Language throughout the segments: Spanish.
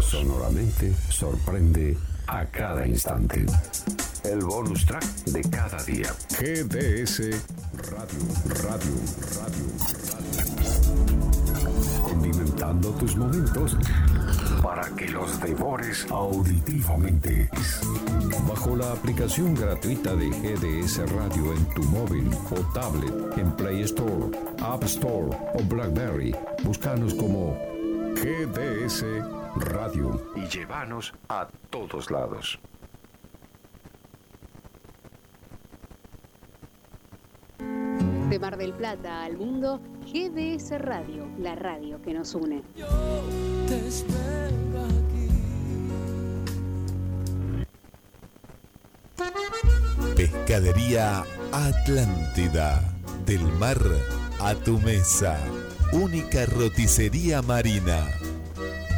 Sonoramente sorprende a cada instante. El bonus track de cada día. GDS Radio, Radio, Radio, Radio. Condimentando tus momentos para que los devores auditivamente. Bajo la aplicación gratuita de GDS Radio en tu móvil o tablet, en Play Store, App Store o Blackberry, búscanos como GDS Radio y llévanos a todos lados. De Mar del Plata al mundo, GDS Radio, la radio que nos une. Pescadería Atlántida. Del mar a tu mesa. Única roticería marina.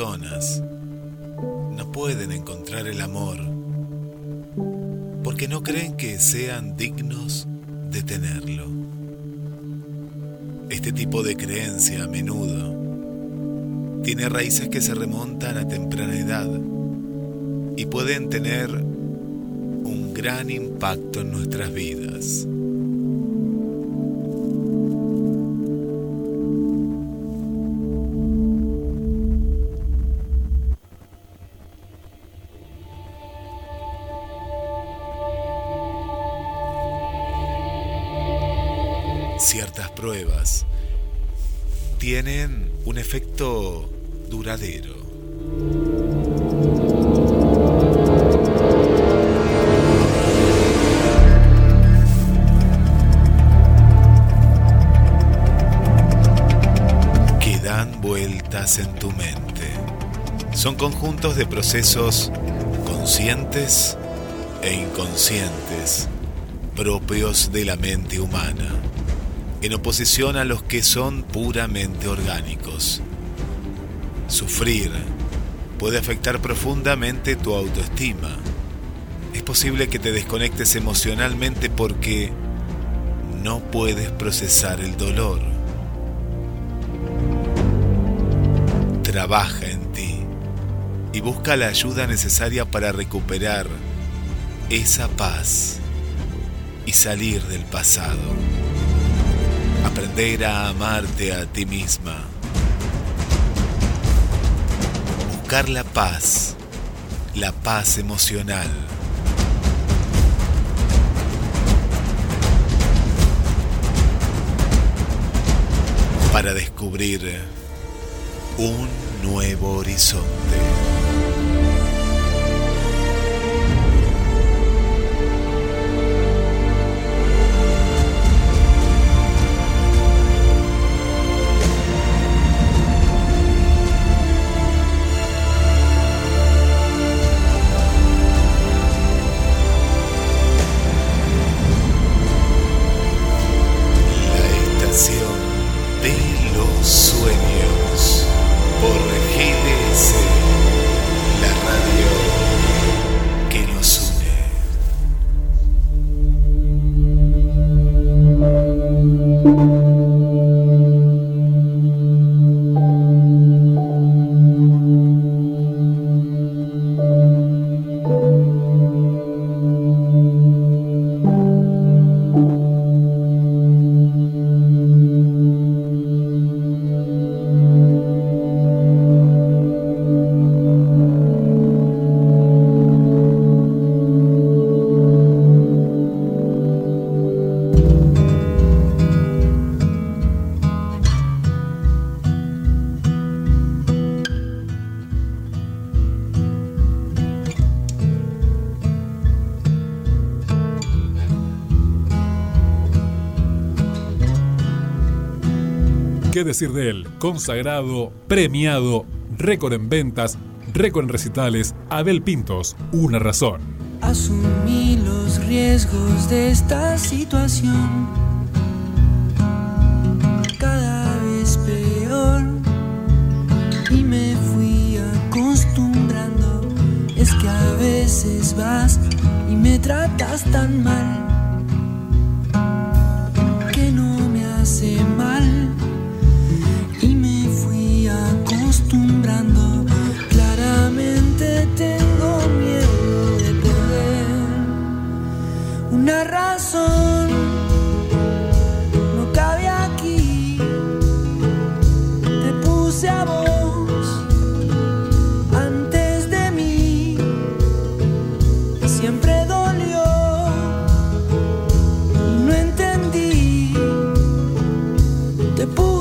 No pueden encontrar el amor porque no creen que sean dignos de tenerlo. Este tipo de creencia a menudo tiene raíces que se remontan a temprana edad y pueden tener un gran impacto en nuestras vidas. En tu mente. Son conjuntos de procesos conscientes e inconscientes propios de la mente humana, en oposición a los que son puramente orgánicos. Sufrir puede afectar profundamente tu autoestima es posible que te desconectes emocionalmente porque no puedes procesar el dolor. Trabaja en ti y busca la ayuda necesaria para recuperar esa paz y salir del pasado. Aprender a amarte a ti misma. Buscar la paz, la paz emocional. Para descubrir un nuevo horizonte. Decir de él? Consagrado, premiado, récord en ventas, récord en recitales, Abel Pintos, una razón. Asumí los riesgos de esta situación. Cada vez peor. Y me fui acostumbrando. Es que a veces vas y me tratas tan mal. Que no me hace mal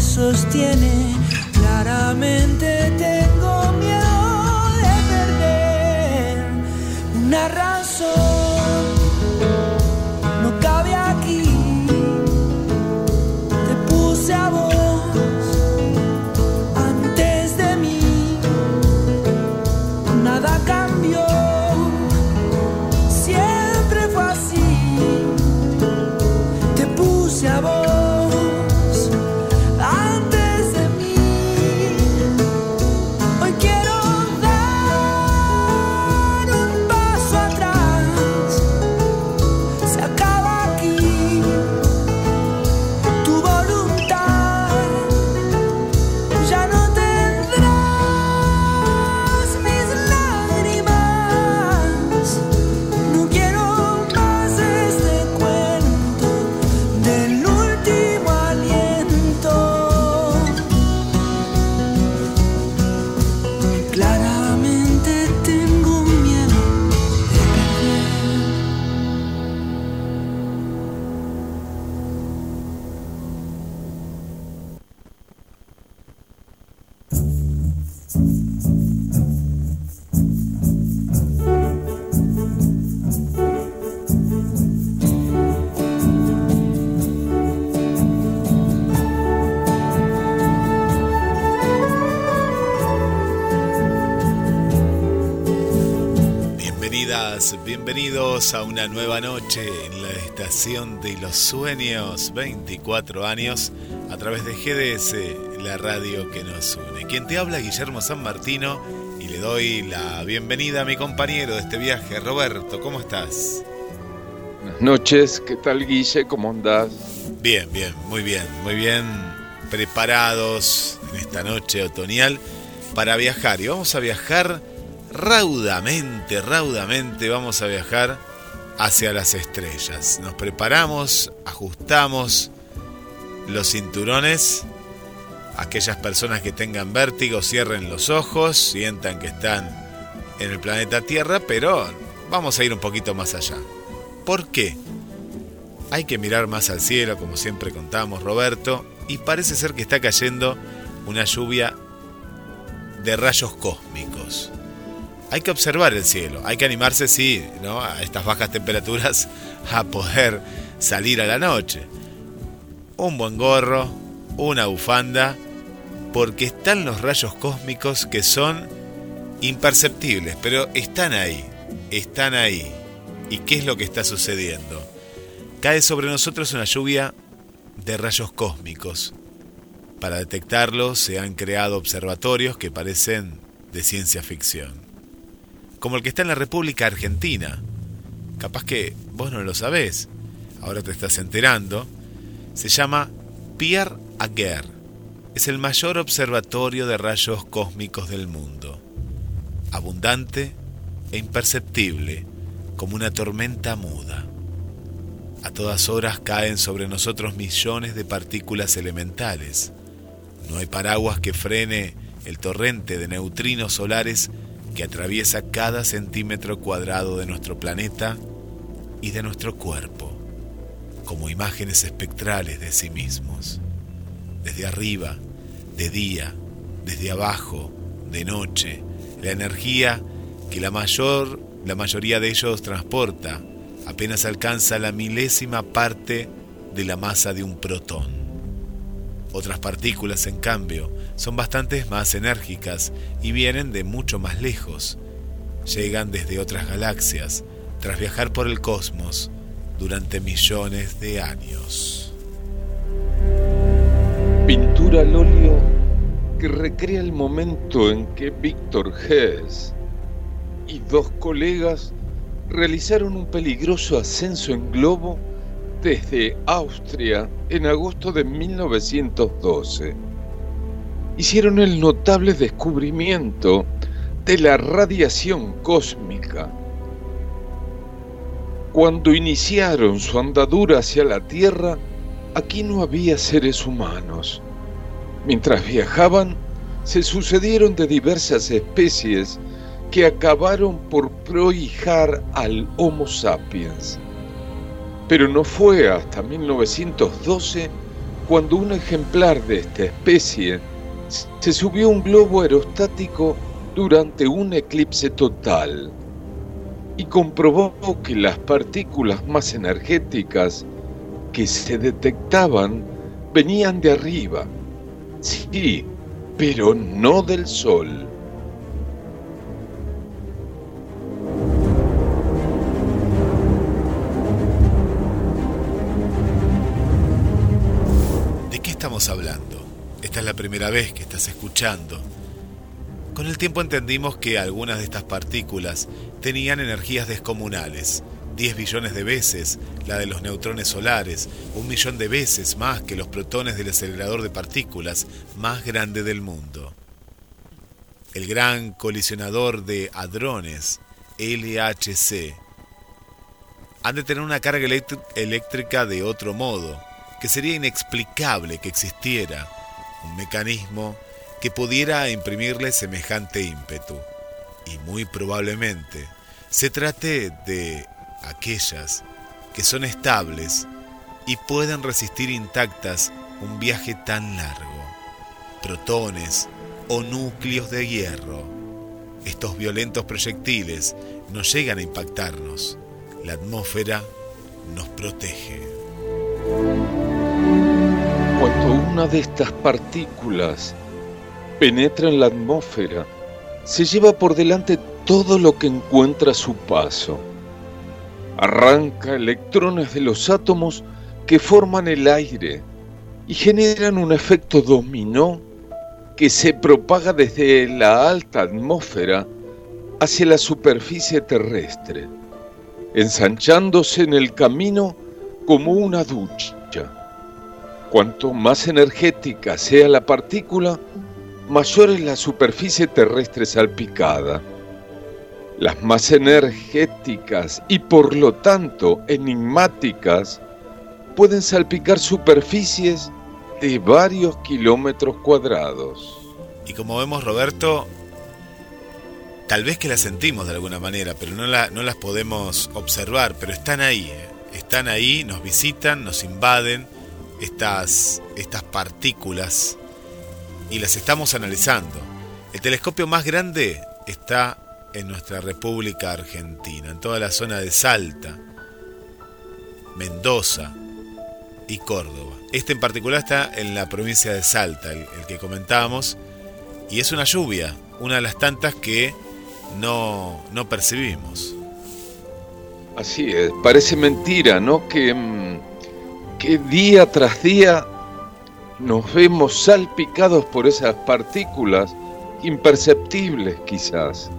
sostiene. Claramente tengo miedo de perder una razón. No cabe aquí. Te puse a vos antes de mí. Nada cambió. Siempre fue así. Te puse a vos. Bienvenidos a una nueva noche en la estación de los sueños, 24 años, a través de GDS, la radio que nos une. Quien te habla, Guillermo San Martino, y le doy la bienvenida a mi compañero de este viaje, Roberto, ¿cómo estás? Buenas noches, ¿qué tal Guille? ¿Cómo andás? Bien, bien, muy bien, muy bien preparados en esta noche otoñal para viajar. Y vamos a viajar raudamente, raudamente, vamos a viajar hacia las estrellas. Nos preparamos, ajustamos los cinturones. Aquellas personas que tengan vértigo cierren los ojos, sientan que están en el planeta Tierra, pero vamos a ir un poquito más allá. ¿Por qué? Hay que mirar más al cielo, como siempre contamos, Roberto, y parece ser que está cayendo una lluvia de rayos cósmicos. Hay que observar el cielo, hay que animarse, sí, ¿no? a estas bajas temperaturas a poder salir a la noche. Un buen gorro, una bufanda, porque están los rayos cósmicos que son imperceptibles, pero están ahí, están ahí. ¿Y qué es lo que está sucediendo? Cae sobre nosotros una lluvia de rayos cósmicos. Para detectarlos se han creado observatorios que parecen de ciencia ficción. Como el que está en la República Argentina. Capaz que vos no lo sabés, ahora te estás enterando. Se llama Pierre Aguerre. Es el mayor observatorio de rayos cósmicos del mundo. Abundante e imperceptible, como una tormenta muda. A todas horas caen sobre nosotros millones de partículas elementales. No hay paraguas que frene el torrente de neutrinos solares que atraviesa cada centímetro cuadrado de nuestro planeta y de nuestro cuerpo, como imágenes espectrales de sí mismos. Desde arriba, de día, desde abajo, de noche, la energía que la mayor la mayoría de ellos transporta apenas alcanza la milésima parte de la masa de un protón. Otras partículas, en cambio, son bastante más enérgicas y vienen de mucho más lejos. Llegan desde otras galaxias, tras viajar por el cosmos durante millones de años. Pintura al óleo que recrea el momento en que Víctor Hess y dos colegas realizaron un peligroso ascenso en globo desde Austria en agosto de 1912. Hicieron el notable descubrimiento de la radiación cósmica. Cuando iniciaron su andadura hacia la Tierra, aquí no había seres humanos. Mientras viajaban, se sucedieron de diversas especies que acabaron por prohijar al Homo sapiens. Pero no fue hasta 1912 cuando un ejemplar de esta especie se subió a un globo aerostático durante un eclipse total y comprobó que las partículas más energéticas que se detectaban venían de arriba. Sí, pero no del Sol. Primera vez que estás escuchando. Con el tiempo entendimos que algunas de estas partículas tenían energías descomunales, 10 billones de veces la de los neutrones solares, un millón de veces más que los protones del acelerador de partículas más grande del mundo. El gran colisionador de hadrones, LHC, han de tener una carga eléctrica de otro modo, que sería inexplicable que existiera un mecanismo que pudiera imprimirle semejante ímpetu. Y muy probablemente se trate de aquellas que son estables y pueden resistir intactas un viaje tan largo. Protones o núcleos de hierro. Estos violentos proyectiles no llegan a impactarnos. La atmósfera nos protege. Una de estas partículas penetra en la atmósfera, se lleva por delante todo lo que encuentra a su paso. Arranca electrones de los átomos que forman el aire y generan un efecto dominó que se propaga desde la alta atmósfera hacia la superficie terrestre, ensanchándose en el camino como una ducha. Cuanto más energética sea la partícula, mayor es la superficie terrestre salpicada. Las más energéticas y por lo tanto enigmáticas pueden salpicar superficies de varios kilómetros cuadrados. Y como vemos Roberto, tal vez que las sentimos de alguna manera, pero no, no las podemos observar, pero están ahí, ¿eh? están ahí, nos visitan, nos invaden estas, estas partículas y las estamos analizando. El telescopio más grande está en nuestra República Argentina, en toda la zona de Salta, Mendoza y Córdoba. Este en particular está en la provincia de Salta, el, que comentábamos, y es una lluvia, una de las tantas que no, no percibimos. Así es, parece mentira, ¿no? Que, mm, que día tras día nos vemos salpicados por esas partículas imperceptibles quizás,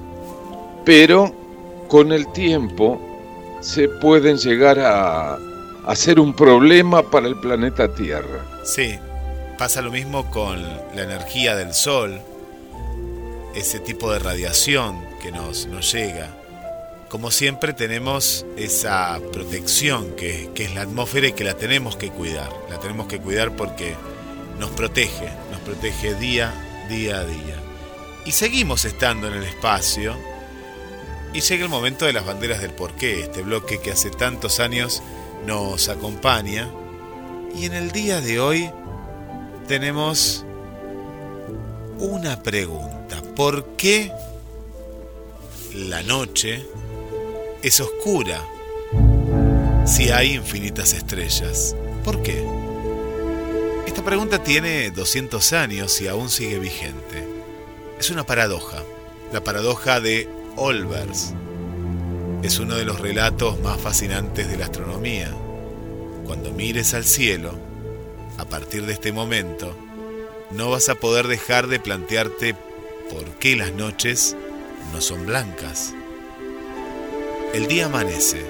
pero con el tiempo se pueden llegar a, a ser un problema para el planeta Tierra. Sí, pasa lo mismo con la energía del Sol, ese tipo de radiación que nos, nos llega. Como siempre tenemos esa protección que, es la atmósfera y que la tenemos que cuidar. La tenemos que cuidar porque nos protege, nos protege día, día a día. Y seguimos estando en el espacio. Y llega el momento de las banderas del porqué, este bloque que hace tantos años nos acompaña. Y en el día de hoy tenemos una pregunta. ¿Por qué la noche es oscura si hay infinitas estrellas? ¿Por qué? Esta pregunta tiene 200 años y aún sigue vigente. Es una paradoja, la paradoja de Olbers es uno de los relatos más fascinantes de la astronomía. Cuando mires al cielo, a partir de este momento, no vas a poder dejar de plantearte por qué las noches no son blancas. El día amanece,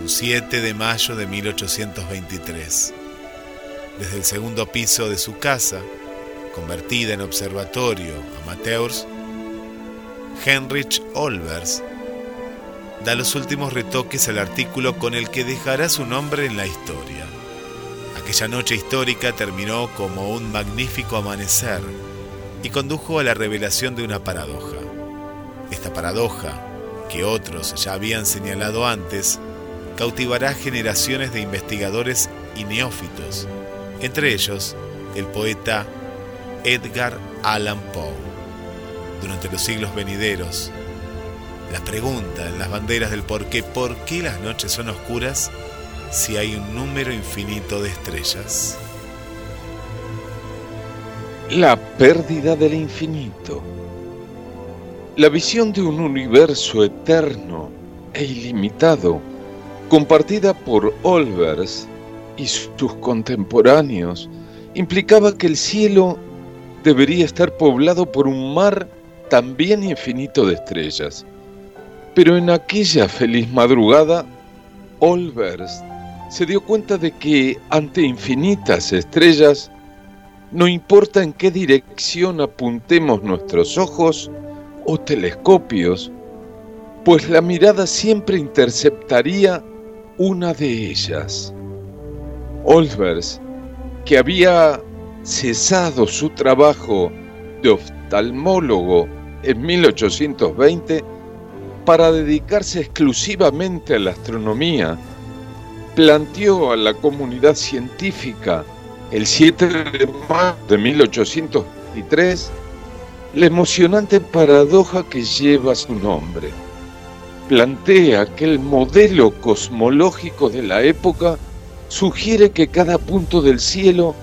un 7 de mayo de 1823. Desde el segundo piso de su casa, convertida en observatorio amateurs, Heinrich Olbers da los últimos retoques al artículo con el que dejará su nombre en la historia. Aquella noche histórica terminó como un magnífico amanecer y condujo a la revelación de una paradoja. Esta paradoja, que otros ya habían señalado antes, cautivará generaciones de investigadores y neófitos, entre ellos el poeta Edgar Allan Poe. Durante los siglos venideros, la pregunta en las banderas del por qué, ¿por qué las noches son oscuras si hay un número infinito de estrellas? La pérdida del infinito. La visión de un universo eterno e ilimitado, compartida por Olbers y sus contemporáneos, implicaba que el cielo debería estar poblado por un mar también infinito de estrellas. Pero en aquella feliz madrugada, Olbers se dio cuenta de que ante infinitas estrellas, no importa en qué dirección apuntemos nuestros ojos o telescopios, pues la mirada siempre interceptaría una de ellas. Olbers, que había cesado su trabajo de oftalmólogo en 1820, para dedicarse exclusivamente a la astronomía, planteó a la comunidad científica el 7 de mayo de 1823 la emocionante paradoja que lleva su nombre. Plantea que el modelo cosmológico de la época sugiere que cada punto del cielo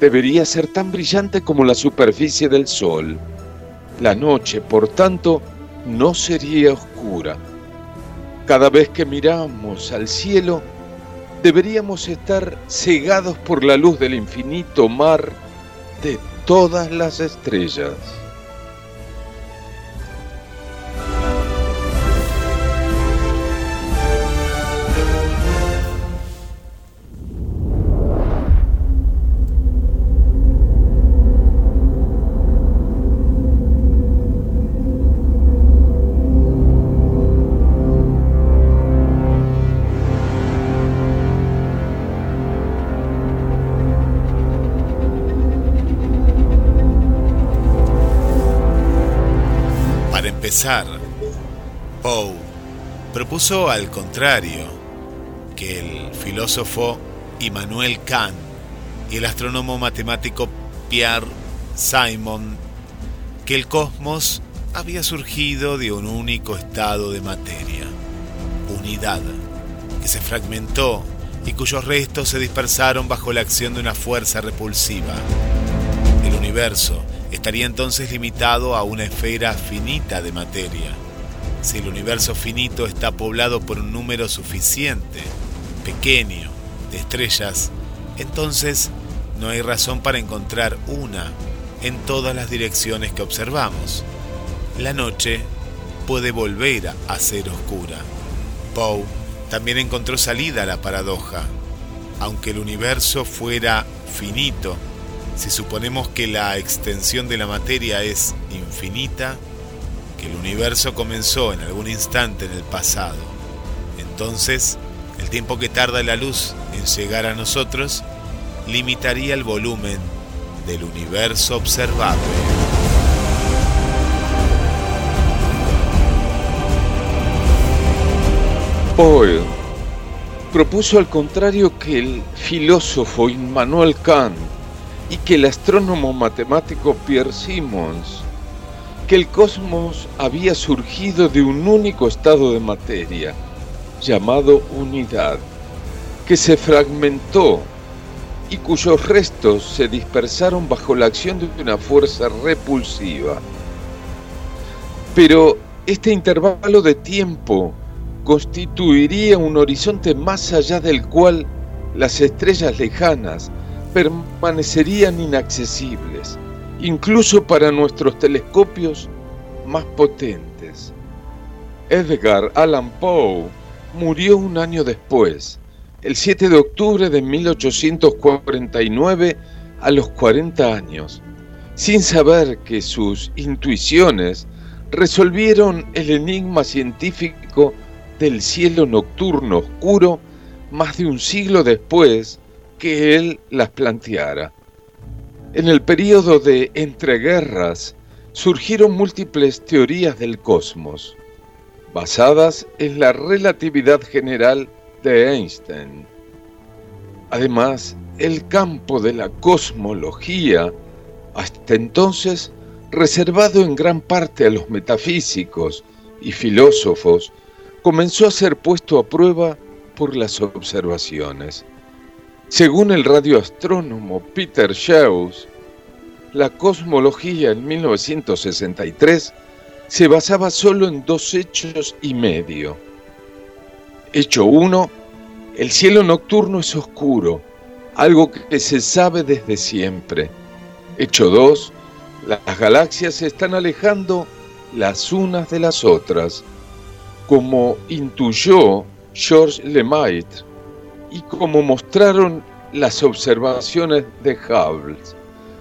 debería ser tan brillante como la superficie del Sol. La noche, por tanto, no sería oscura. Cada vez que miramos al cielo, deberíamos estar cegados por la luz del infinito mar de todas las estrellas. Poe propuso al contrario que el filósofo Immanuel Kant y el astrónomo matemático Pierre Simon que el cosmos había surgido de un único estado de materia, unidad, que se fragmentó y cuyos restos se dispersaron bajo la acción de una fuerza repulsiva. El universo estaría entonces limitado a una esfera finita de materia. Si el universo finito está poblado por un número suficiente, pequeño, de estrellas, entonces no hay razón para encontrar una en todas las direcciones que observamos. La noche puede volver a ser oscura. Poe también encontró salida a la paradoja. Aunque el universo fuera finito, si suponemos que la extensión de la materia es infinita, que el universo comenzó en algún instante en el pasado, entonces el tiempo que tarda la luz en llegar a nosotros limitaría el volumen del universo observable. Poe propuso al contrario que el filósofo Immanuel Kant y que el astrónomo matemático Pierre Simons, que el cosmos había surgido de un único estado de materia, llamado unidad, que se fragmentó y cuyos restos se dispersaron bajo la acción de una fuerza repulsiva. Pero este intervalo de tiempo constituiría un horizonte más allá del cual las estrellas lejanas permanecerían inaccesibles, incluso para nuestros telescopios más potentes. Edgar Allan Poe murió un año después, el 7 de octubre de 1849, a los 40 años, sin saber que sus intuiciones resolvieron el enigma científico del cielo nocturno oscuro más de un siglo después que él las planteara. En el período de entreguerras surgieron múltiples teorías del cosmos, basadas en la relatividad general de Einstein. Además, el campo de la cosmología, hasta entonces reservado en gran parte a los metafísicos y filósofos, comenzó a ser puesto a prueba por las observaciones. Según el radioastrónomo Peter Schaus, la cosmología en 1963 se basaba solo en dos hechos y medio. Hecho 1, el cielo nocturno es oscuro, algo que se sabe desde siempre. Hecho 2, las galaxias se están alejando las unas de las otras, como intuyó Georges Lemaitre y como mostraron las observaciones de Hubble,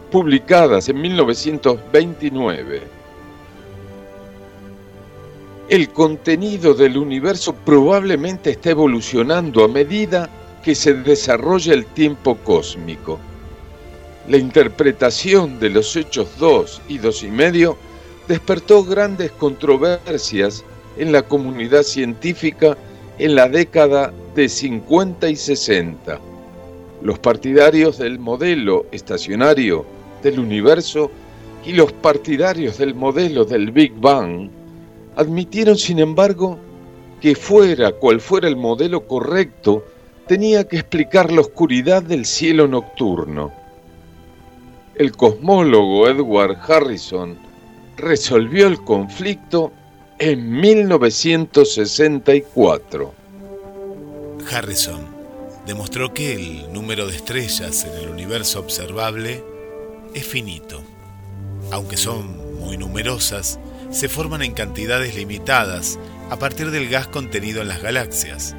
publicadas en 1929. El contenido del universo probablemente está evolucionando a medida que se desarrolla el tiempo cósmico. La interpretación de los hechos 2 y 2 y medio despertó grandes controversias en la comunidad científica en la década de 50 y 60. Los partidarios del modelo estacionario del universo y los partidarios del modelo del Big Bang admitieron, sin embargo, que fuera cual fuera el modelo correcto, tenía que explicar la oscuridad del cielo nocturno. El cosmólogo Edward Harrison resolvió el conflicto en 1964. Harrison demostró que el número de estrellas en el universo observable es finito. Aunque son muy numerosas, se forman en cantidades limitadas a partir del gas contenido en las galaxias.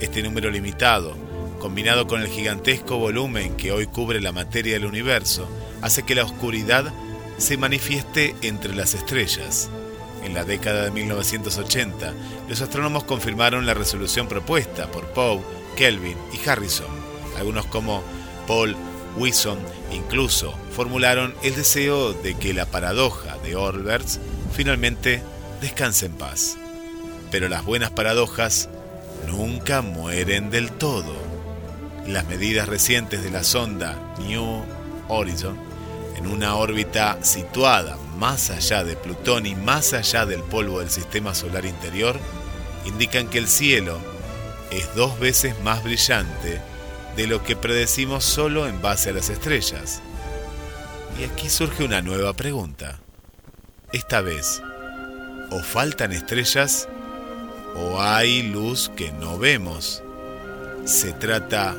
Este número limitado, combinado con el gigantesco volumen que hoy cubre la materia del universo, hace que la oscuridad se manifieste entre las estrellas. En la década de 1980, los astrónomos confirmaron la resolución propuesta por Poe, Kelvin y Harrison. Algunos como Paul Wilson incluso formularon el deseo de que la paradoja de Olbers finalmente descanse en paz. Pero las buenas paradojas nunca mueren del todo. Las medidas recientes de la sonda New Horizon, en una órbita situada más allá de Plutón y más allá del polvo del sistema solar interior, indican que el cielo es dos veces más brillante de lo que predecimos solo en base a las estrellas. Y aquí surge una nueva pregunta. Esta vez, o faltan estrellas o hay luz que no vemos. Se trata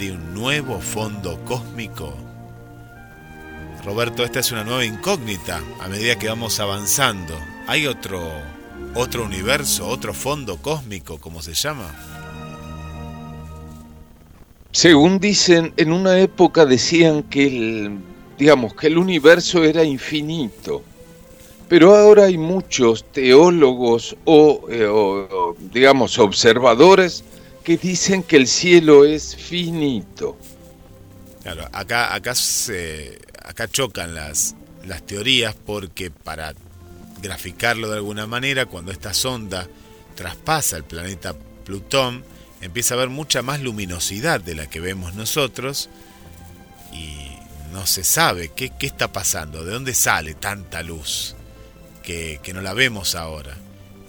de un nuevo fondo cósmico. Roberto, esta es una nueva incógnita a medida que vamos avanzando. ¿Hay otro otro universo, otro fondo cósmico, como se llama? Según dicen, en una época decían que el, digamos, que el universo era infinito. Pero ahora hay muchos teólogos o, eh, digamos, observadores que dicen que el cielo es finito. Claro, acá, acá, se, acá chocan las, las teorías porque para graficarlo de alguna manera, cuando esta sonda traspasa el planeta Plutón, empieza a haber mucha más luminosidad de la que vemos nosotros y no se sabe qué, qué está pasando, de dónde sale tanta luz que, que, no la vemos ahora.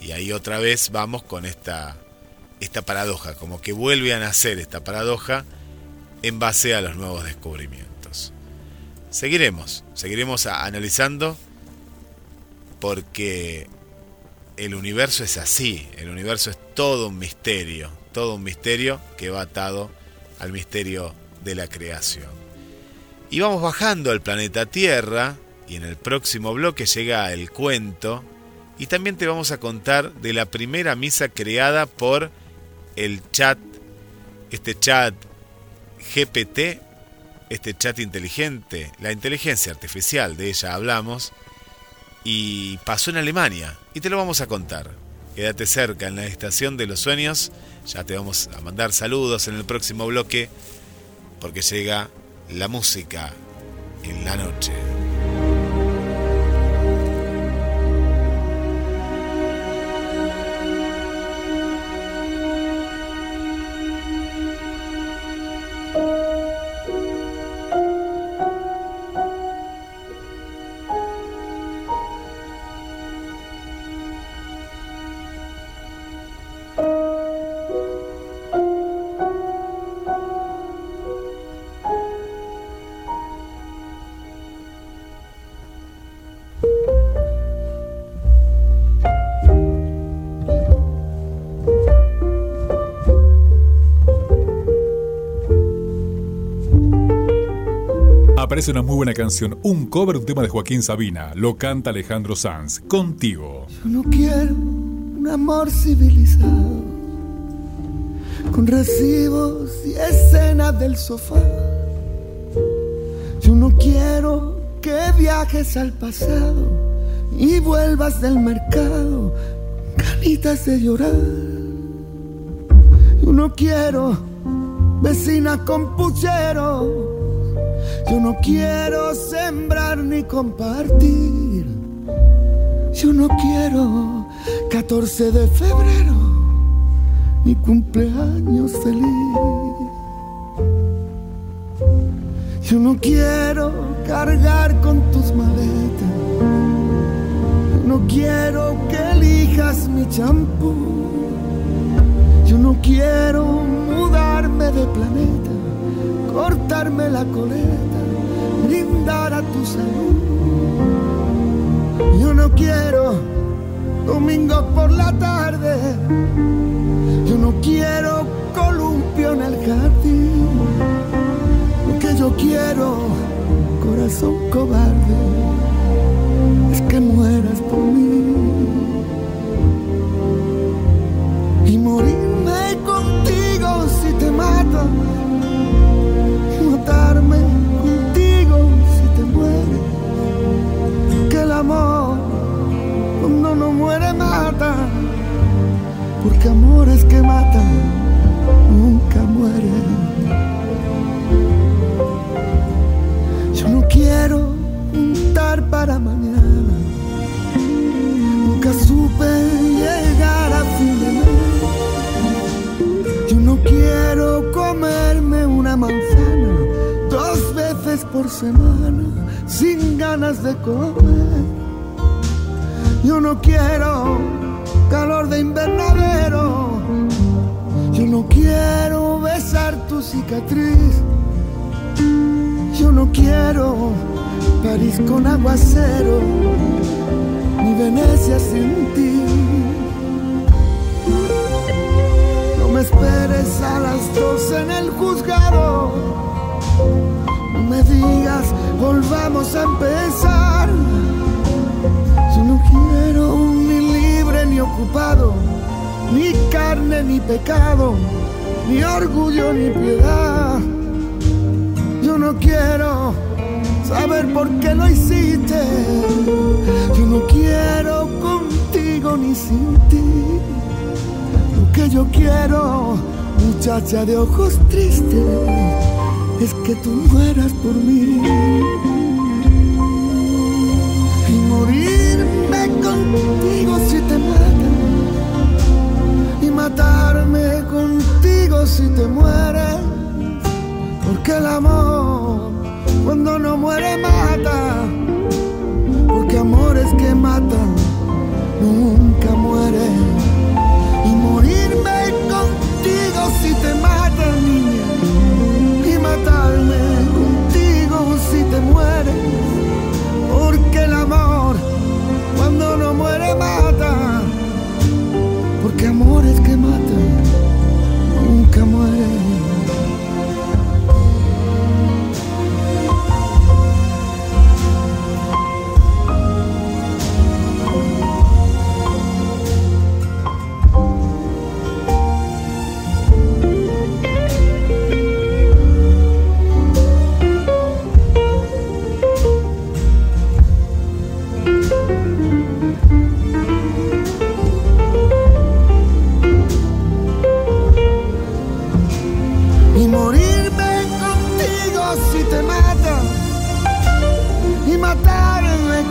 Y ahí otra vez vamos con esta, esta paradoja, como que vuelve a nacer esta paradoja en base a los nuevos descubrimientos. Seguiremos, seguiremos analizando porque el universo es así, el universo es todo un misterio, todo un misterio que va atado al misterio de la creación. Y vamos bajando al planeta Tierra y en el próximo bloque llega el cuento y también te vamos a contar de la primera misa creada por el chat, este chat GPT, este chat inteligente, la inteligencia artificial, de ella hablamos, y pasó en Alemania y te lo vamos a contar. Quédate cerca en la estación de los sueños, ya te vamos a mandar saludos en el próximo bloque porque llega la música en la noche. Parece una muy buena canción, un cover un tema de Joaquín Sabina, lo canta Alejandro Sanz, contigo. Yo no quiero un amor civilizado, con recibos y escenas del sofá. Yo no quiero que viajes al pasado y vuelvas del mercado, ganitas de llorar. Yo no quiero vecina con puchero yo no quiero sembrar ni compartir. Yo no quiero 14 de febrero, mi cumpleaños feliz. Yo no quiero cargar con tus maletas. No quiero que elijas mi champú. Yo no quiero mudarme de planeta cortarme la coleta, brindar a tu salud. Yo no quiero domingo por la tarde. Yo no quiero columpio en el jardín. Lo que yo quiero, corazón cobarde, es que mueras por mí. Y morirme contigo si te mata. Porque amores que matan nunca mueren. Yo no quiero juntar para mañana. Nunca supe llegar a fin de mes. Yo no quiero comerme una manzana dos veces por semana sin ganas de comer. Yo no quiero calor de invernadero. Yo no quiero besar tu cicatriz. Yo no quiero París con aguacero, ni Venecia sin ti. No me esperes a las dos en el juzgado. No me digas, volvamos a empezar. Yo no quiero ni ocupado, ni carne ni pecado, ni orgullo ni piedad. Yo no quiero saber por qué lo hiciste. Yo no quiero contigo ni sin ti. Lo que yo quiero, muchacha de ojos tristes, es que tú mueras por mí. Y morirme contigo si. Contigo si te mueres. Porque el amor cuando no muere mata. Porque amores que matan nunca mueren.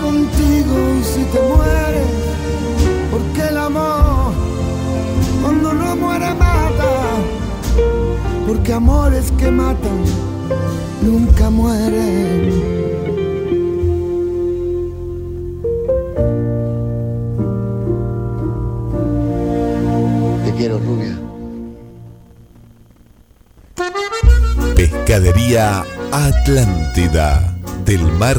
Contigo si te mueres porque el amor cuando no muere mata porque amores que matan nunca mueren Te quiero, rubia. Pescadería Atlántida. Del mar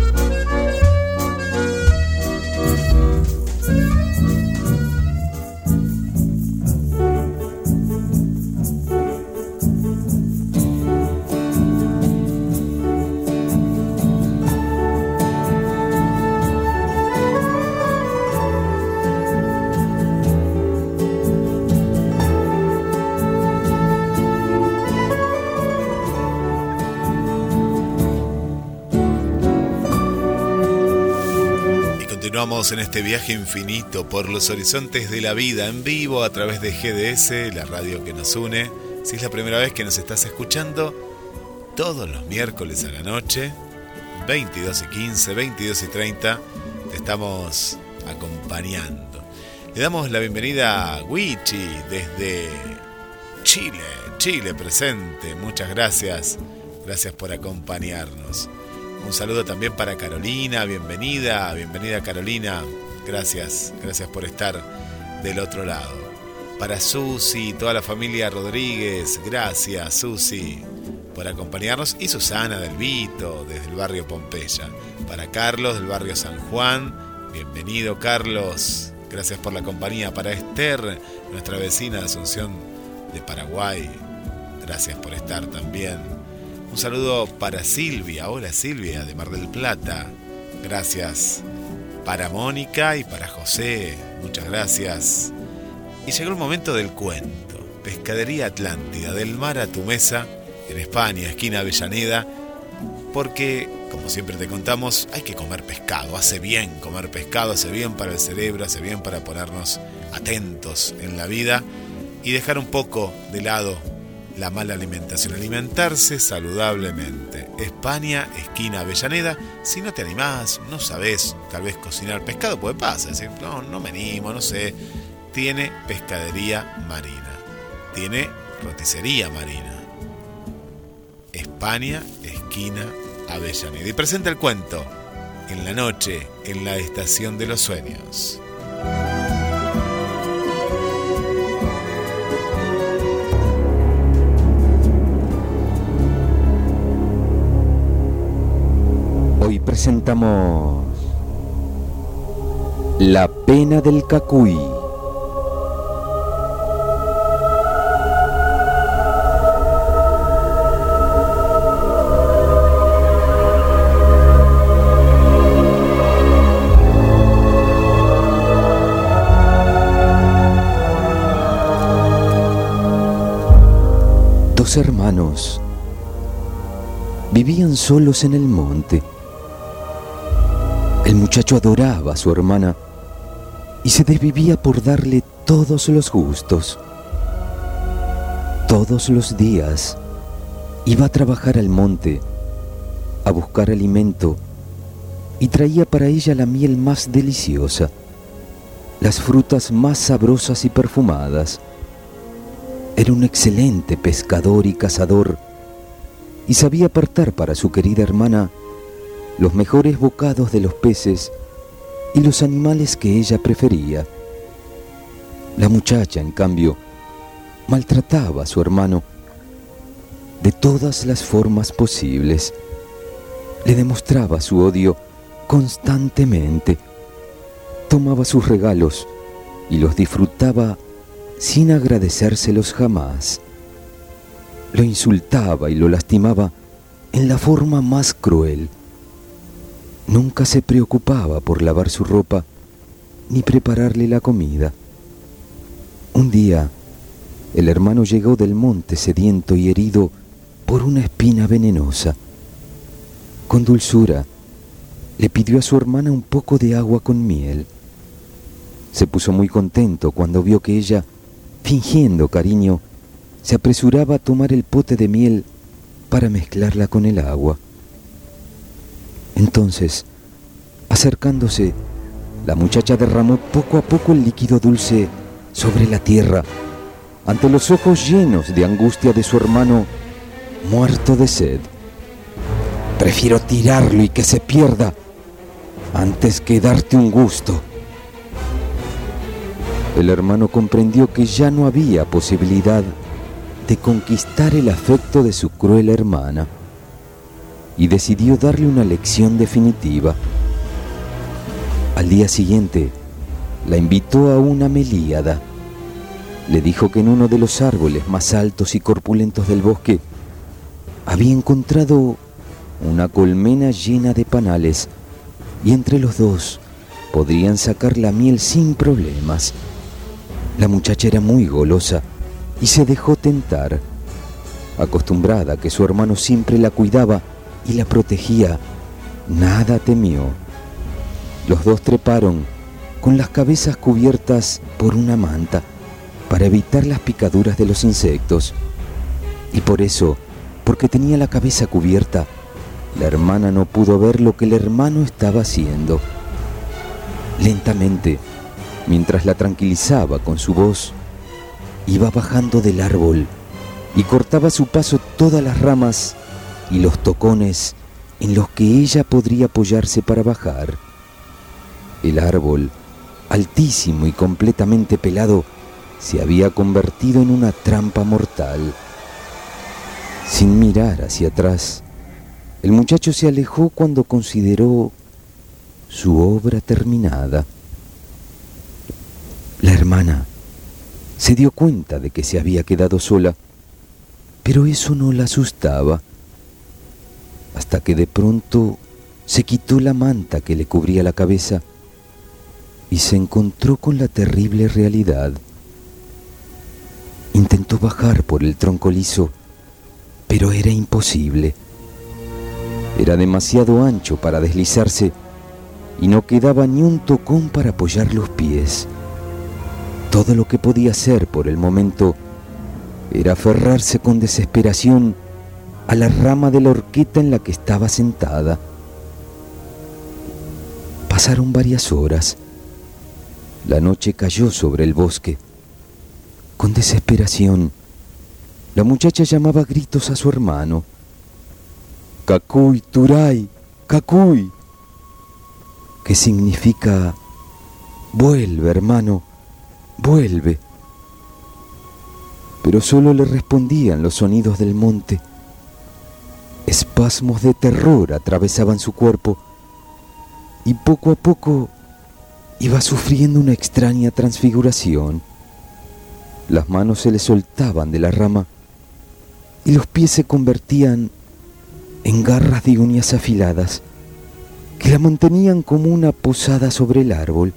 En este viaje infinito por los horizontes de la vida en vivo a través de GDS, la radio que nos une. Si es la primera vez que nos estás escuchando, todos los miércoles a la noche, 22 y 15, 22 y 30, te estamos acompañando. Le damos la bienvenida a Wichi desde Chile, Chile presente. Muchas gracias, gracias por acompañarnos. Un saludo también para Carolina, bienvenida, bienvenida Carolina Gracias, gracias por estar del otro lado. Para Susi, toda la familia Rodríguez, gracias Susi por acompañarnos y Susana del Vito desde el barrio Pompeya. Para Carlos del barrio San Juan, bienvenido Carlos, gracias por la compañía. Para Esther, nuestra vecina de Asunción de Paraguay, gracias por estar también. Un saludo para Silvia, hola Silvia de Mar del Plata, gracias. Para Mónica y para José, muchas gracias. Y llegó el momento del cuento. Pescadería Atlántida, del mar a tu mesa en España, esquina Avellaneda, porque, como siempre te contamos, hay que comer pescado, hace bien comer pescado, hace bien para el cerebro, hace bien para ponernos atentos en la vida y dejar un poco de lado la mala alimentación, alimentarse saludablemente. España, esquina Avellaneda, si no te animás, no sabes tal vez cocinar pescado, puede pasar, decir, no, no me animo, no sé, tiene pescadería marina, tiene roticería marina España, esquina Avellaneda. Y presenta el cuento en la noche, en la estación de los sueños. Presentamos La pena del cacuy. hermanos vivían solos en el monte. El muchacho adoraba a su hermana y se desvivía por darle todos los gustos. Todos los días iba a trabajar al monte, a buscar alimento y traía para ella la miel más deliciosa, las frutas más sabrosas y perfumadas era un excelente pescador y cazador y sabía apartar para su querida hermana los mejores bocados de los peces y los animales que ella prefería. La muchacha, en cambio, maltrataba a su hermano de todas las formas posibles. Le demostraba su odio constantemente. Tomaba sus regalos y los disfrutaba sin agradecérselos jamás. Lo insultaba y lo lastimaba en la forma más cruel. Nunca se preocupaba por lavar su ropa ni prepararle la comida. Un día, el hermano llegó del monte sediento y herido por una espina venenosa. Con dulzura, le pidió a su hermana un poco de agua con miel. Se puso muy contento cuando vio que ella fingiendo cariño, se apresuraba a tomar el pote de miel para mezclarla con el agua. Entonces, acercándose, la muchacha derramó poco a poco el líquido dulce sobre la tierra, ante los ojos llenos de angustia de su hermano, muerto de sed. Prefiero tirarlo y que se pierda antes que darte un gusto el hermano comprendió que ya no había posibilidad de conquistar el afecto de su cruel hermana y decidió darle una lección definitiva. Al día siguiente, la invitó a una melíada. Le dijo que en uno de los árboles más altos y corpulentos del bosque había encontrado una colmena llena de panales y entre los dos podrían sacar la miel sin problemas. La muchacha era muy golosa y se dejó tentar. Acostumbrada a que su hermano siempre la cuidaba y la protegía, nada temió. Los dos treparon con las cabezas cubiertas por una manta para evitar las picaduras de los insectos. Y por eso, porque tenía la cabeza cubierta, la hermana no pudo ver lo que el hermano estaba haciendo. Lentamente, mientras la tranquilizaba con su voz, iba bajando del árbol y cortaba a su paso todas las ramas y los tocones en los que ella podría apoyarse para bajar. El árbol altísimo y completamente pelado, se había convertido en una trampa mortal. Sin mirar hacia atrás, el muchacho se alejó cuando consideró su obra terminada. La hermana se dio cuenta de que se había quedado sola, pero eso no la asustaba, hasta que de pronto se quitó la manta que le cubría la cabeza y se encontró con la terrible realidad. Intentó bajar por el tronco liso, pero era imposible. Era demasiado ancho para deslizarse y no quedaba ni un tocón para apoyar los pies. Todo lo que podía hacer por el momento era aferrarse con desesperación a la rama de la horqueta en la que estaba sentada. Pasaron varias horas. La noche cayó sobre el bosque. Con desesperación, la muchacha llamaba a gritos a su hermano. Cacuy, Turay, Cacuy. ¿Qué significa? Vuelve, hermano, vuelve. Pero solo le respondían los sonidos del monte. Espasmos de terror atravesaban su cuerpo y poco a poco iba sufriendo una extraña transfiguración. Las manos se le soltaban de la rama y los pies se convertían en garras de uñas afiladas que la mantenían como una posada sobre el árbol.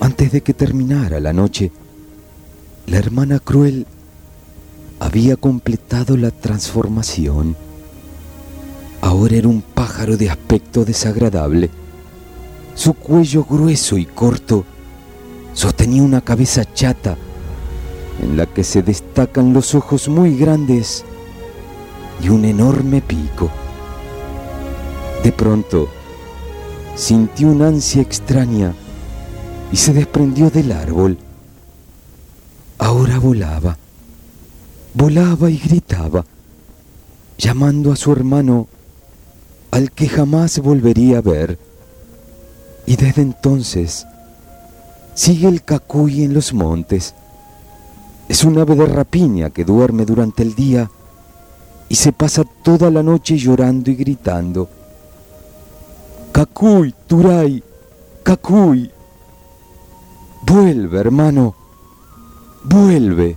Antes de que terminara la noche, la hermana cruel había completado la transformación. Ahora era un pájaro de aspecto desagradable. Su cuello grueso y corto sostenía una cabeza chata en la que se destacan los ojos muy grandes y un enorme pico. De pronto, sintió una ansia extraña y se desprendió del árbol. Ahora volaba, volaba y gritaba, llamando a su hermano al que jamás volvería a ver. Y desde entonces sigue el cacuy en los montes. Es un ave de rapiña que duerme durante el día y se pasa toda la noche llorando y gritando. Cacuy, Turay, Cacuy. Vuelve, hermano, vuelve.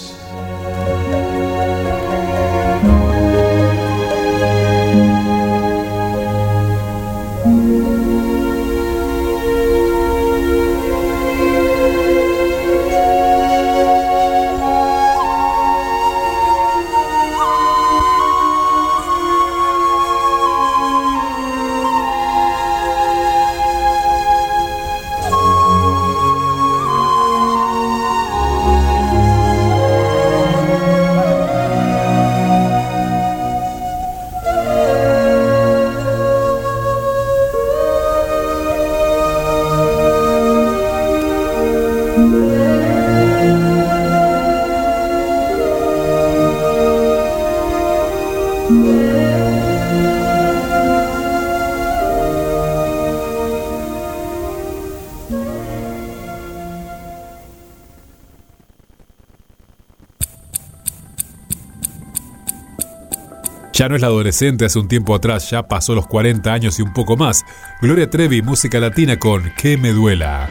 Ya no es la adolescente hace un tiempo atrás, ya pasó los 40 años y un poco más. Gloria Trevi, música latina con Que me duela.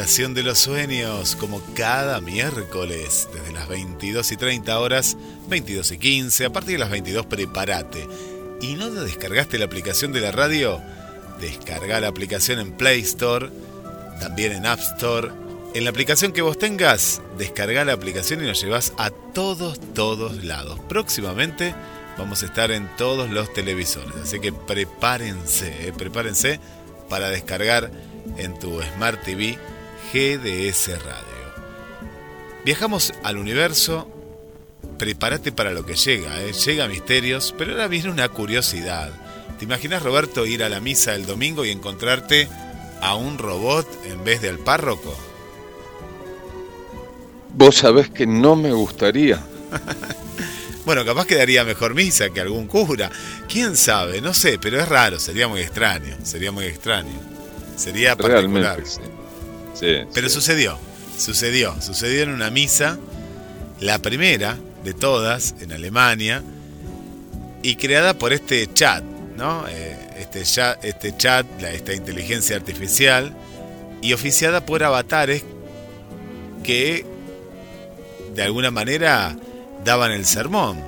De los Sueños como cada miércoles desde las 22 y 30 horas, 22 y 15, a partir de las 22 prepárate. ¿Y no te descargaste la aplicación de la radio? Descarga la aplicación en Play Store, también en App Store. En la aplicación que vos tengas, descarga la aplicación y nos llevas a todos, todos lados. Próximamente vamos a estar en todos los televisores, así que prepárense, eh, prepárense para descargar en tu Smart TV GDS Radio. Viajamos al universo, prepárate para lo que llega, ¿eh? llega Misterios, pero ahora viene una curiosidad. ¿Te imaginas, Roberto, ir a la misa el domingo y encontrarte a un robot en vez del párroco? Vos sabés que no me gustaría. Bueno, capaz quedaría mejor misa que algún cura. ¿Quién sabe? No sé, pero es raro, sería muy extraño, sería muy extraño. Sería particular. Realmente, sí. Sí, Pero sí. sucedió, sucedió, sucedió en una misa, la primera de todas en Alemania, y creada por este chat, ¿no? Eh, este, chat, este chat, esta inteligencia artificial, y oficiada por avatares que de alguna manera daban el sermón.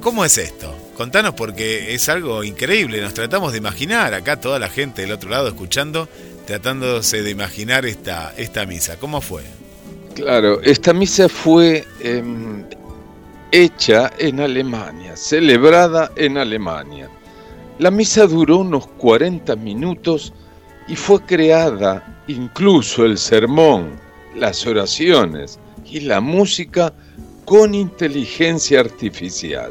¿Cómo es esto? Contanos porque es algo increíble, nos tratamos de imaginar, acá toda la gente del otro lado escuchando, tratándose de imaginar esta, esta misa. ¿Cómo fue? Claro, esta misa fue em, hecha en Alemania, celebrada en Alemania. La misa duró unos 40 minutos y fue creada incluso el sermón, las oraciones y la música con inteligencia artificial.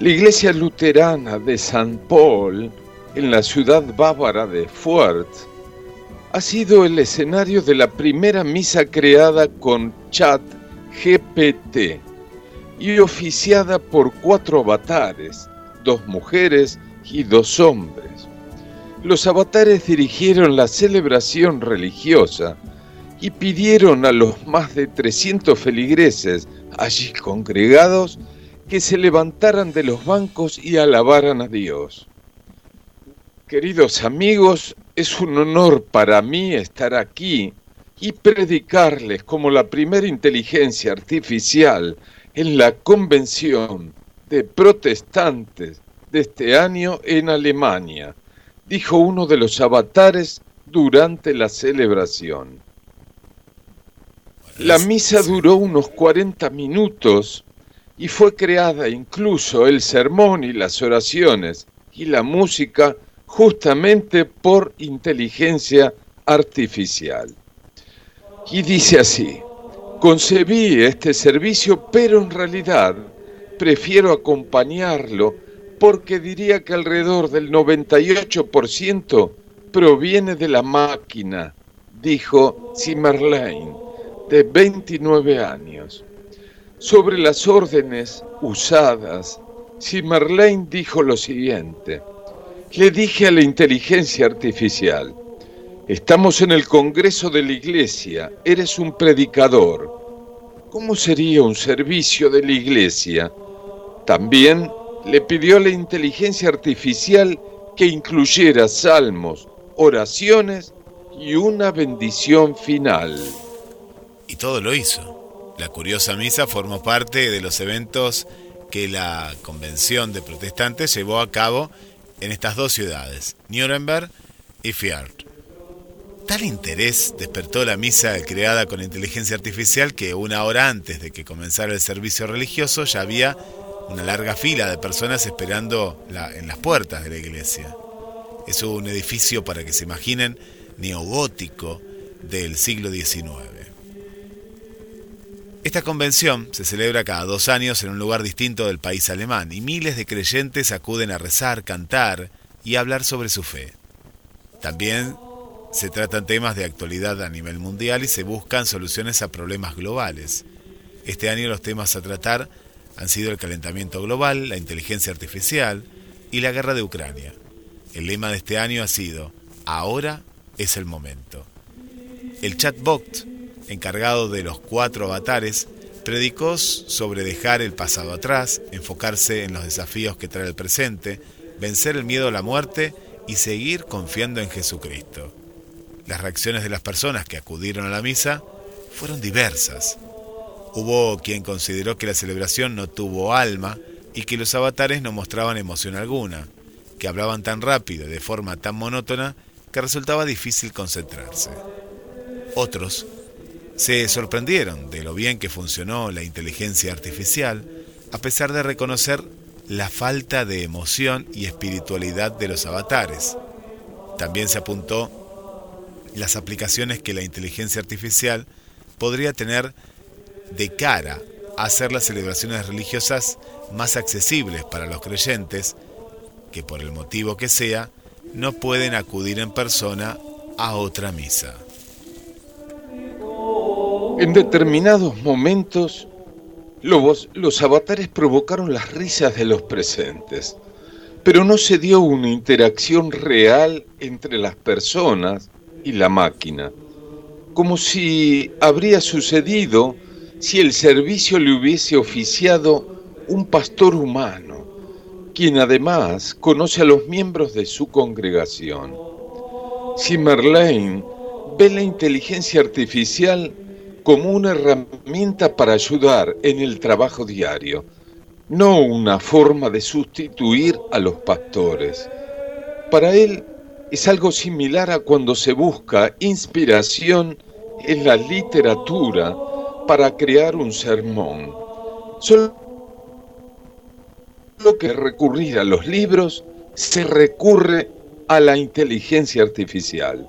La iglesia luterana de San Paul, en la ciudad bávara de Fürth, ha sido el escenario de la primera misa creada con chat GPT y oficiada por cuatro avatares, dos mujeres y dos hombres. Los avatares dirigieron la celebración religiosa y pidieron a los más de 300 feligreses allí congregados que se levantaran de los bancos y alabaran a Dios. Queridos amigos, es un honor para mí estar aquí y predicarles como la primera inteligencia artificial en la convención de protestantes de este año en Alemania, dijo uno de los avatares durante la celebración. La misa duró unos 40 minutos y fue creada incluso el sermón y las oraciones y la música justamente por inteligencia artificial. Y dice así, concebí este servicio, pero en realidad prefiero acompañarlo porque diría que alrededor del 98% proviene de la máquina, dijo Zimmerlein, de 29 años. Sobre las órdenes usadas, Zimmerlein dijo lo siguiente. Le dije a la inteligencia artificial, estamos en el Congreso de la Iglesia, eres un predicador. ¿Cómo sería un servicio de la Iglesia? También le pidió a la inteligencia artificial que incluyera salmos, oraciones y una bendición final. Y todo lo hizo. La curiosa misa formó parte de los eventos que la Convención de Protestantes llevó a cabo en estas dos ciudades, Nuremberg y Fiat. Tal interés despertó la misa creada con inteligencia artificial que una hora antes de que comenzara el servicio religioso ya había una larga fila de personas esperando en las puertas de la iglesia. Es un edificio, para que se imaginen, neogótico del siglo XIX. Esta convención se celebra cada dos años en un lugar distinto del país alemán y miles de creyentes acuden a rezar, cantar y hablar sobre su fe. También se tratan temas de actualidad a nivel mundial y se buscan soluciones a problemas globales. Este año los temas a tratar han sido el calentamiento global, la inteligencia artificial y la guerra de Ucrania. El lema de este año ha sido, ahora es el momento. El chatbot encargado de los cuatro avatares, predicó sobre dejar el pasado atrás, enfocarse en los desafíos que trae el presente, vencer el miedo a la muerte y seguir confiando en Jesucristo. Las reacciones de las personas que acudieron a la misa fueron diversas. Hubo quien consideró que la celebración no tuvo alma y que los avatares no mostraban emoción alguna, que hablaban tan rápido y de forma tan monótona que resultaba difícil concentrarse. Otros se sorprendieron de lo bien que funcionó la inteligencia artificial, a pesar de reconocer la falta de emoción y espiritualidad de los avatares. También se apuntó las aplicaciones que la inteligencia artificial podría tener de cara a hacer las celebraciones religiosas más accesibles para los creyentes que por el motivo que sea no pueden acudir en persona a otra misa. En determinados momentos, los, los avatares provocaron las risas de los presentes, pero no se dio una interacción real entre las personas y la máquina, como si habría sucedido si el servicio le hubiese oficiado un pastor humano, quien además conoce a los miembros de su congregación. Si Merlane ve la inteligencia artificial como una herramienta para ayudar en el trabajo diario, no una forma de sustituir a los pastores. Para él es algo similar a cuando se busca inspiración en la literatura para crear un sermón. Solo que recurrir a los libros se recurre a la inteligencia artificial.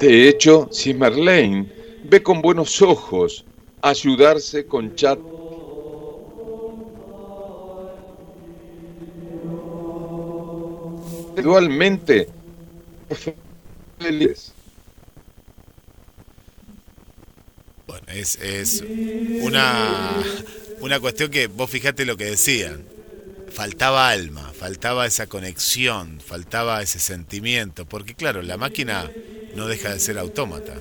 De hecho, si Marlene ve con buenos ojos ayudarse con chat. Individualmente. Bueno, es, es una, una cuestión que vos fijate lo que decían. Faltaba alma, faltaba esa conexión, faltaba ese sentimiento, porque claro, la máquina no deja de ser autómata.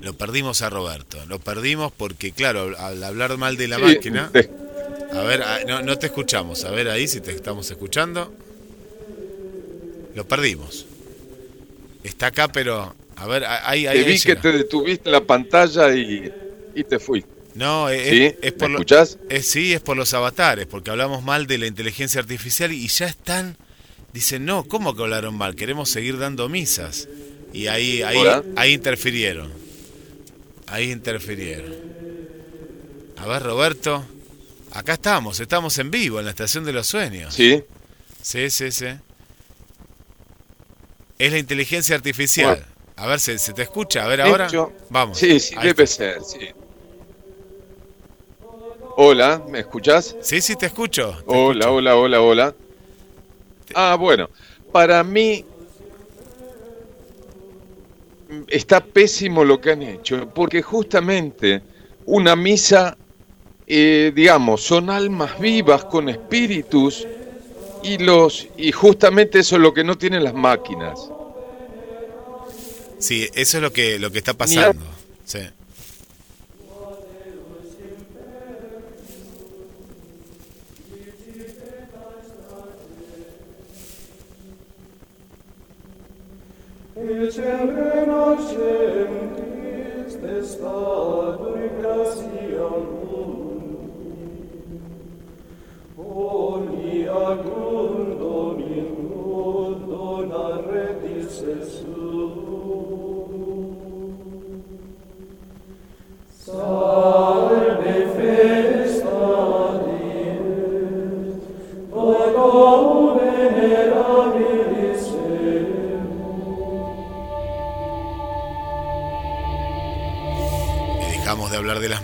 Lo perdimos a Roberto. Lo perdimos porque, claro, al hablar mal de la máquina. A ver, no, no te escuchamos. A ver ahí si te estamos escuchando. Lo perdimos. Está acá, pero. A ver, ahí. ahí te vi que te detuviste en la pantalla y, y te fui. No, es, por ¿Me escuchás? sí, es por los avatares, porque hablamos mal de la inteligencia artificial y ya están. Dicen, no, ¿cómo que hablaron mal? Queremos seguir dando misas. Y ahí, ahí, ahí interfirieron. Ahí interfirieron. A ver, Roberto. Acá estamos, estamos en vivo en la Estación de los Sueños. Sí. Sí, sí, sí. Es la inteligencia artificial. A ver, ¿se, ¿se, te escucha? A ver ahora. Vamos. Sí, sí, debe ser, sí. Hola, ¿me escuchás? Sí, sí, te escucho. hola, hola, hola, hola. Ah, bueno, para mí está pésimo lo que han hecho, porque justamente una misa, eh, digamos, son almas vivas con espíritus y los y justamente eso es lo que no tienen las máquinas. Sí, eso es lo que lo que está pasando. Sí. Hashem is this thought.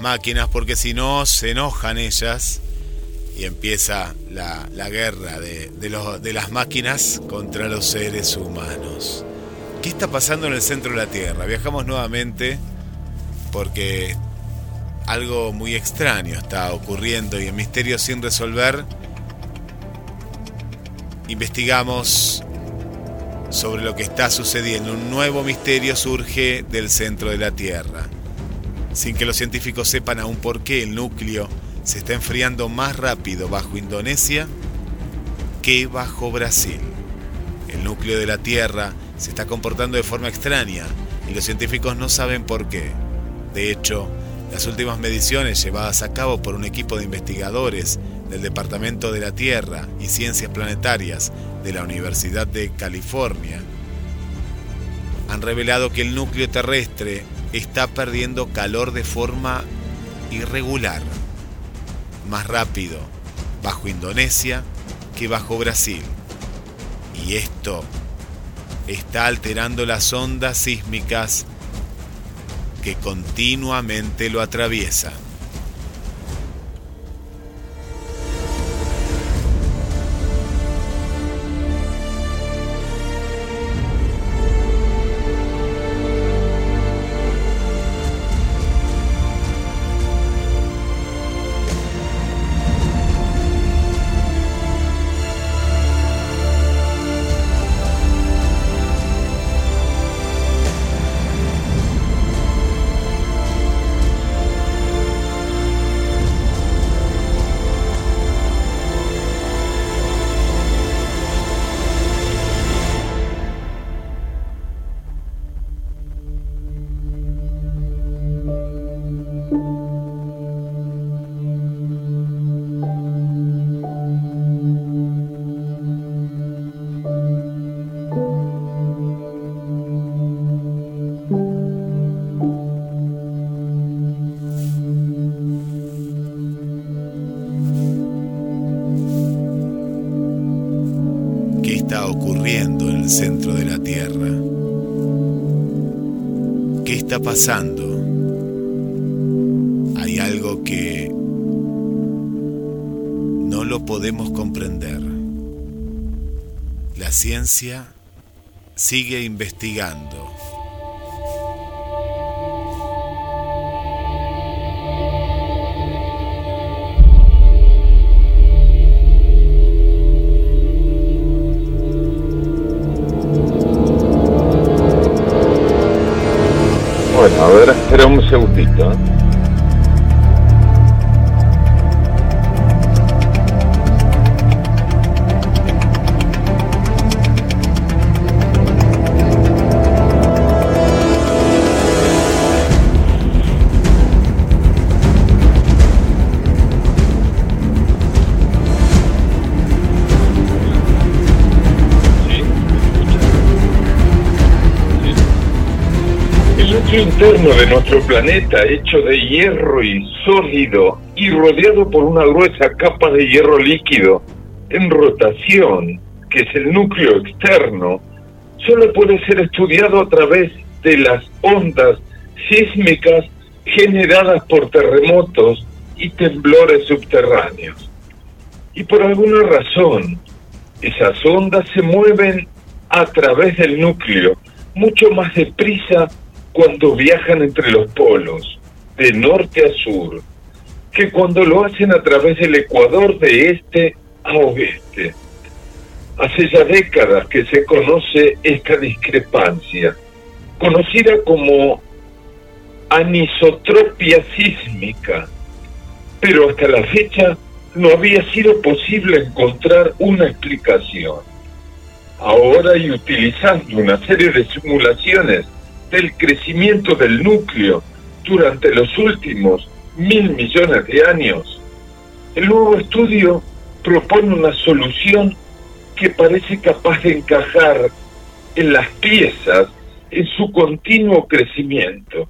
Máquinas porque si no se enojan ellas y empieza la, la guerra de, de, de las máquinas contra los seres humanos. ¿Qué está pasando en el centro de la Tierra? Viajamos nuevamente porque algo muy extraño está ocurriendo y en Misterio sin resolver investigamos sobre lo que está sucediendo. Un nuevo misterio surge del centro de la Tierra. Sin que los científicos sepan aún por qué el núcleo se está enfriando más rápido bajo Indonesia que bajo Brasil. El núcleo de la Tierra se está comportando de forma extraña y los científicos no saben por qué. De hecho, las últimas mediciones llevadas a cabo por un equipo de investigadores del Departamento de la Tierra y Ciencias Planetarias de la Universidad de California han revelado que el núcleo terrestre está perdiendo calor de forma irregular más rápido bajo Indonesia que bajo Brasil. Y esto está alterando las ondas sísmicas que continuamente lo atraviesan. Pasando, hay algo que no lo podemos comprender. La ciencia sigue investigando. Espera un núcleo interno de nuestro planeta, hecho de hierro y sólido y rodeado por una gruesa capa de hierro líquido en rotación, que es el núcleo externo, solo puede ser estudiado a través de las ondas sísmicas generadas por terremotos y temblores subterráneos. Y por alguna razón, esas ondas se mueven a través del núcleo mucho más deprisa cuando viajan entre los polos, de norte a sur, que cuando lo hacen a través del ecuador de este a oeste. Hace ya décadas que se conoce esta discrepancia, conocida como anisotropia sísmica, pero hasta la fecha no había sido posible encontrar una explicación. Ahora y utilizando una serie de simulaciones del crecimiento del núcleo durante los últimos mil millones de años, el nuevo estudio propone una solución que parece capaz de encajar en las piezas en su continuo crecimiento.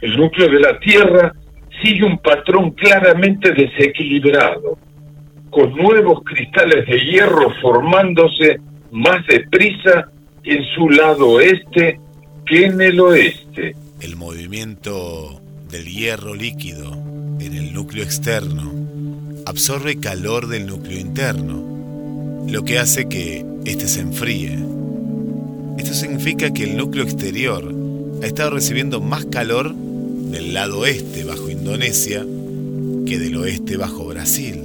El núcleo de la Tierra sigue un patrón claramente desequilibrado, con nuevos cristales de hierro formándose más deprisa en su lado oeste que en el oeste. El movimiento del hierro líquido en el núcleo externo absorbe calor del núcleo interno, lo que hace que éste se enfríe. Esto significa que el núcleo exterior ha estado recibiendo más calor del lado este bajo Indonesia que del oeste bajo Brasil.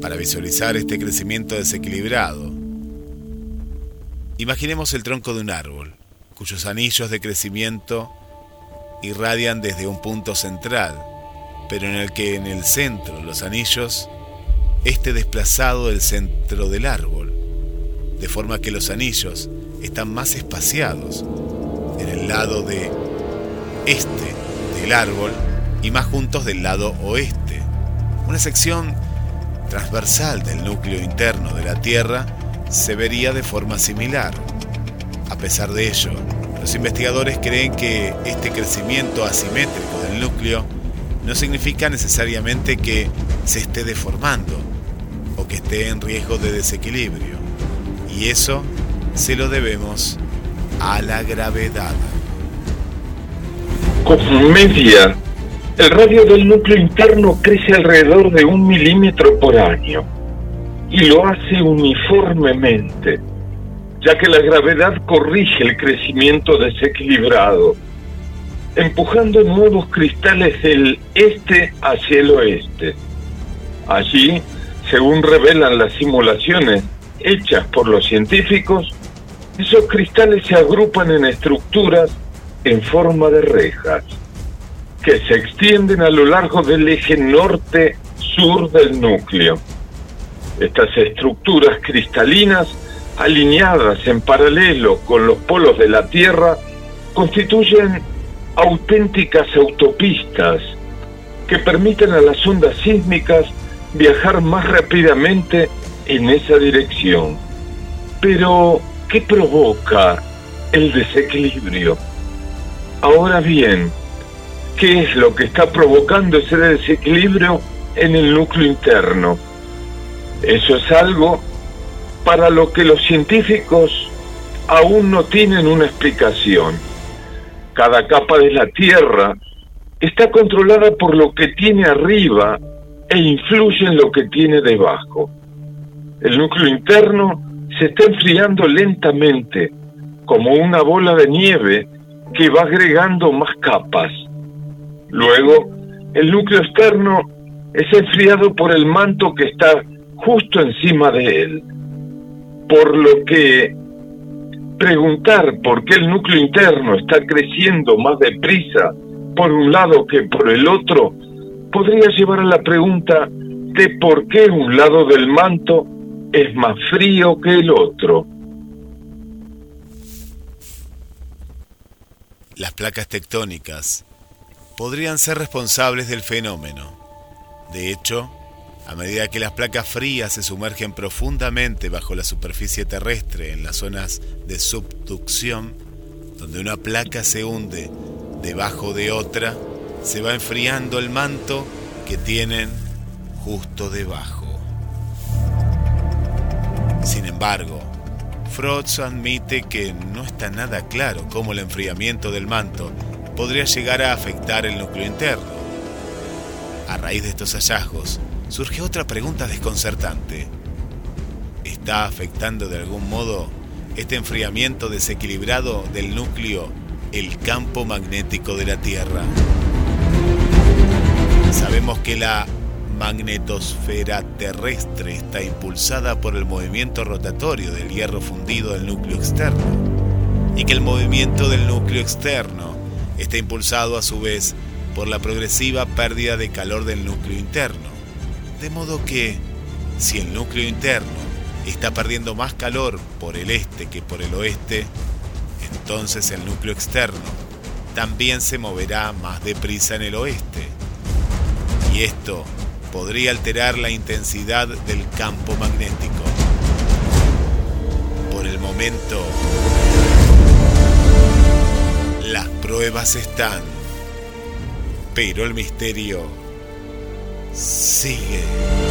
Para visualizar este crecimiento desequilibrado, imaginemos el tronco de un árbol, cuyos anillos de crecimiento irradian desde un punto central, pero en el que en el centro los anillos esté desplazado del centro del árbol, de forma que los anillos están más espaciados en el lado de este del árbol y más juntos del lado oeste. Una sección transversal del núcleo interno de la Tierra se vería de forma similar. A pesar de ello, los investigadores creen que este crecimiento asimétrico del núcleo no significa necesariamente que se esté deformando o que esté en riesgo de desequilibrio. Y eso se lo debemos a la gravedad. Media, el radio del núcleo interno crece alrededor de un milímetro por año y lo hace uniformemente, ya que la gravedad corrige el crecimiento desequilibrado, empujando nuevos cristales del este hacia el oeste. Allí, según revelan las simulaciones hechas por los científicos, esos cristales se agrupan en estructuras en forma de rejas, que se extienden a lo largo del eje norte-sur del núcleo. Estas estructuras cristalinas, alineadas en paralelo con los polos de la Tierra, constituyen auténticas autopistas que permiten a las ondas sísmicas viajar más rápidamente en esa dirección. Pero, ¿qué provoca el desequilibrio? Ahora bien, ¿qué es lo que está provocando ese desequilibrio en el núcleo interno? Eso es algo para lo que los científicos aún no tienen una explicación. Cada capa de la Tierra está controlada por lo que tiene arriba e influye en lo que tiene debajo. El núcleo interno se está enfriando lentamente, como una bola de nieve que va agregando más capas. Luego, el núcleo externo es enfriado por el manto que está justo encima de él, por lo que Preguntar por qué el núcleo interno está creciendo más deprisa por un lado que por el otro podría llevar a la pregunta de por qué un lado del manto es más frío que el otro. Las placas tectónicas podrían ser responsables del fenómeno. De hecho, a medida que las placas frías se sumergen profundamente bajo la superficie terrestre en las zonas de subducción, donde una placa se hunde debajo de otra, se va enfriando el manto que tienen justo debajo. Sin embargo, Frotz admite que no está nada claro cómo el enfriamiento del manto podría llegar a afectar el núcleo interno. A raíz de estos hallazgos, surge otra pregunta desconcertante. ¿Está afectando de algún modo este enfriamiento desequilibrado del núcleo el campo magnético de la Tierra? Sabemos que la magnetosfera terrestre está impulsada por el movimiento rotatorio del hierro fundido del núcleo externo y que el movimiento del núcleo externo está impulsado a su vez por la progresiva pérdida de calor del núcleo interno. De modo que, si el núcleo interno está perdiendo más calor por el este que por el oeste, entonces el núcleo externo también se moverá más deprisa en el oeste. Y esto podría alterar la intensidad del campo magnético. Por el momento, las pruebas están, pero el misterio sigue.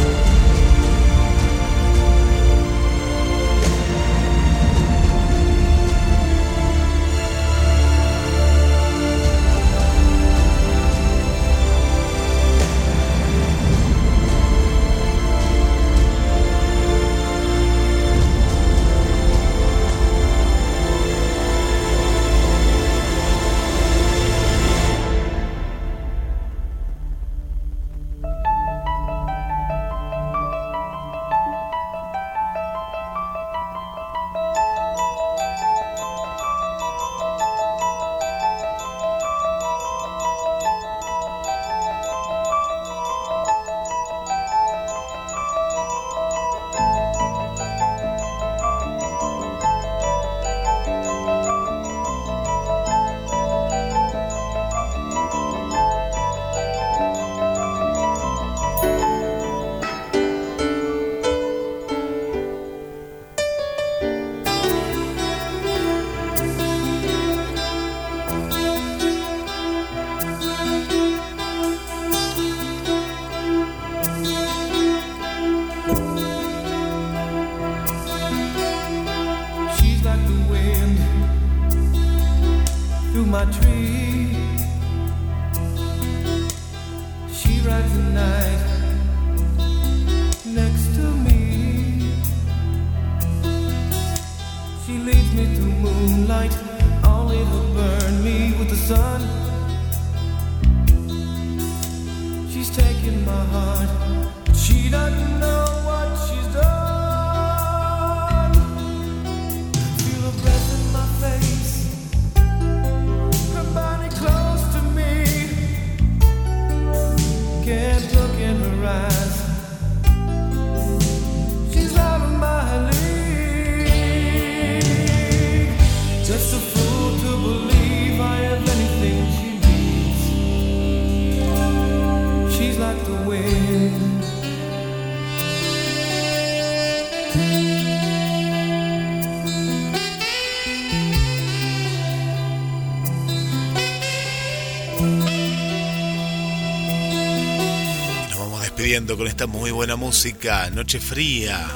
Con esta muy buena música, Noche Fría.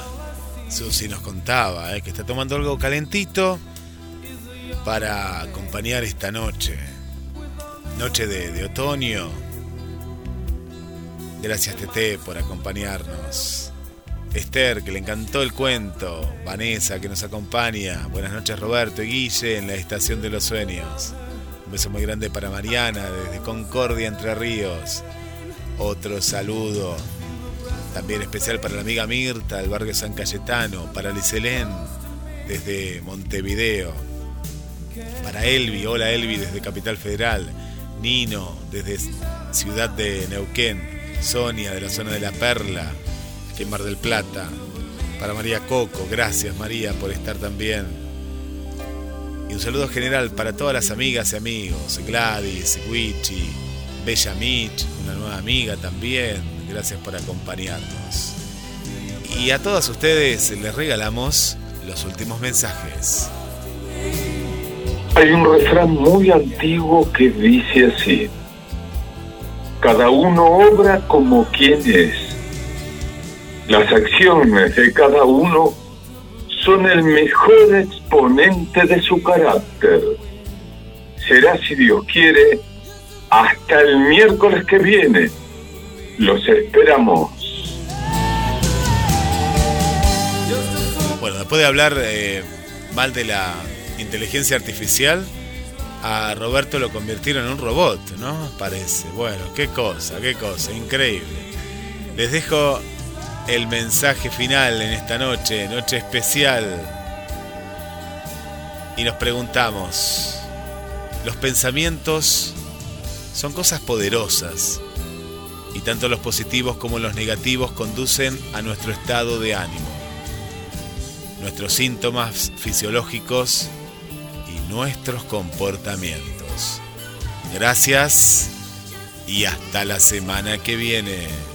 Susi nos contaba eh, que está tomando algo calentito para acompañar esta noche. Noche de, de otoño. Gracias Tete por acompañarnos. Esther, que le encantó el cuento. Vanessa, que nos acompaña. Buenas noches Roberto y Guille en la Estación de los Sueños. Un beso muy grande para Mariana desde Concordia, Entre Ríos. Otro saludo también especial para la amiga Mirta del barrio San Cayetano, para Liselén desde Montevideo. Para Elvi, hola Elvi desde Capital Federal. Nino desde Ciudad de Neuquén. Sonia de la zona de La Perla, aquí en Mar del Plata. Para María Coco, gracias María por estar también. Y un saludo general para todas las amigas y amigos, Gladys, Wichi, Bella Mitch, una nueva amiga también. Gracias por acompañarnos. Y a todas ustedes les regalamos los últimos mensajes. Hay un refrán muy antiguo que dice así. Cada uno obra como quien es. Las acciones de cada uno son el mejor exponente de su carácter. Será, si Dios quiere, hasta el miércoles que viene. Los esperamos. Bueno, después de hablar eh, mal de la inteligencia artificial, a Roberto lo convirtieron en un robot, ¿no? Parece. Bueno, qué cosa, qué cosa, increíble. Les dejo el mensaje final en esta noche, noche especial. Y nos preguntamos, los pensamientos son cosas poderosas y tanto los positivos como los negativos conducen a nuestro estado de ánimo, nuestros síntomas fisiológicos y nuestros comportamientos. Gracias y hasta la semana que viene.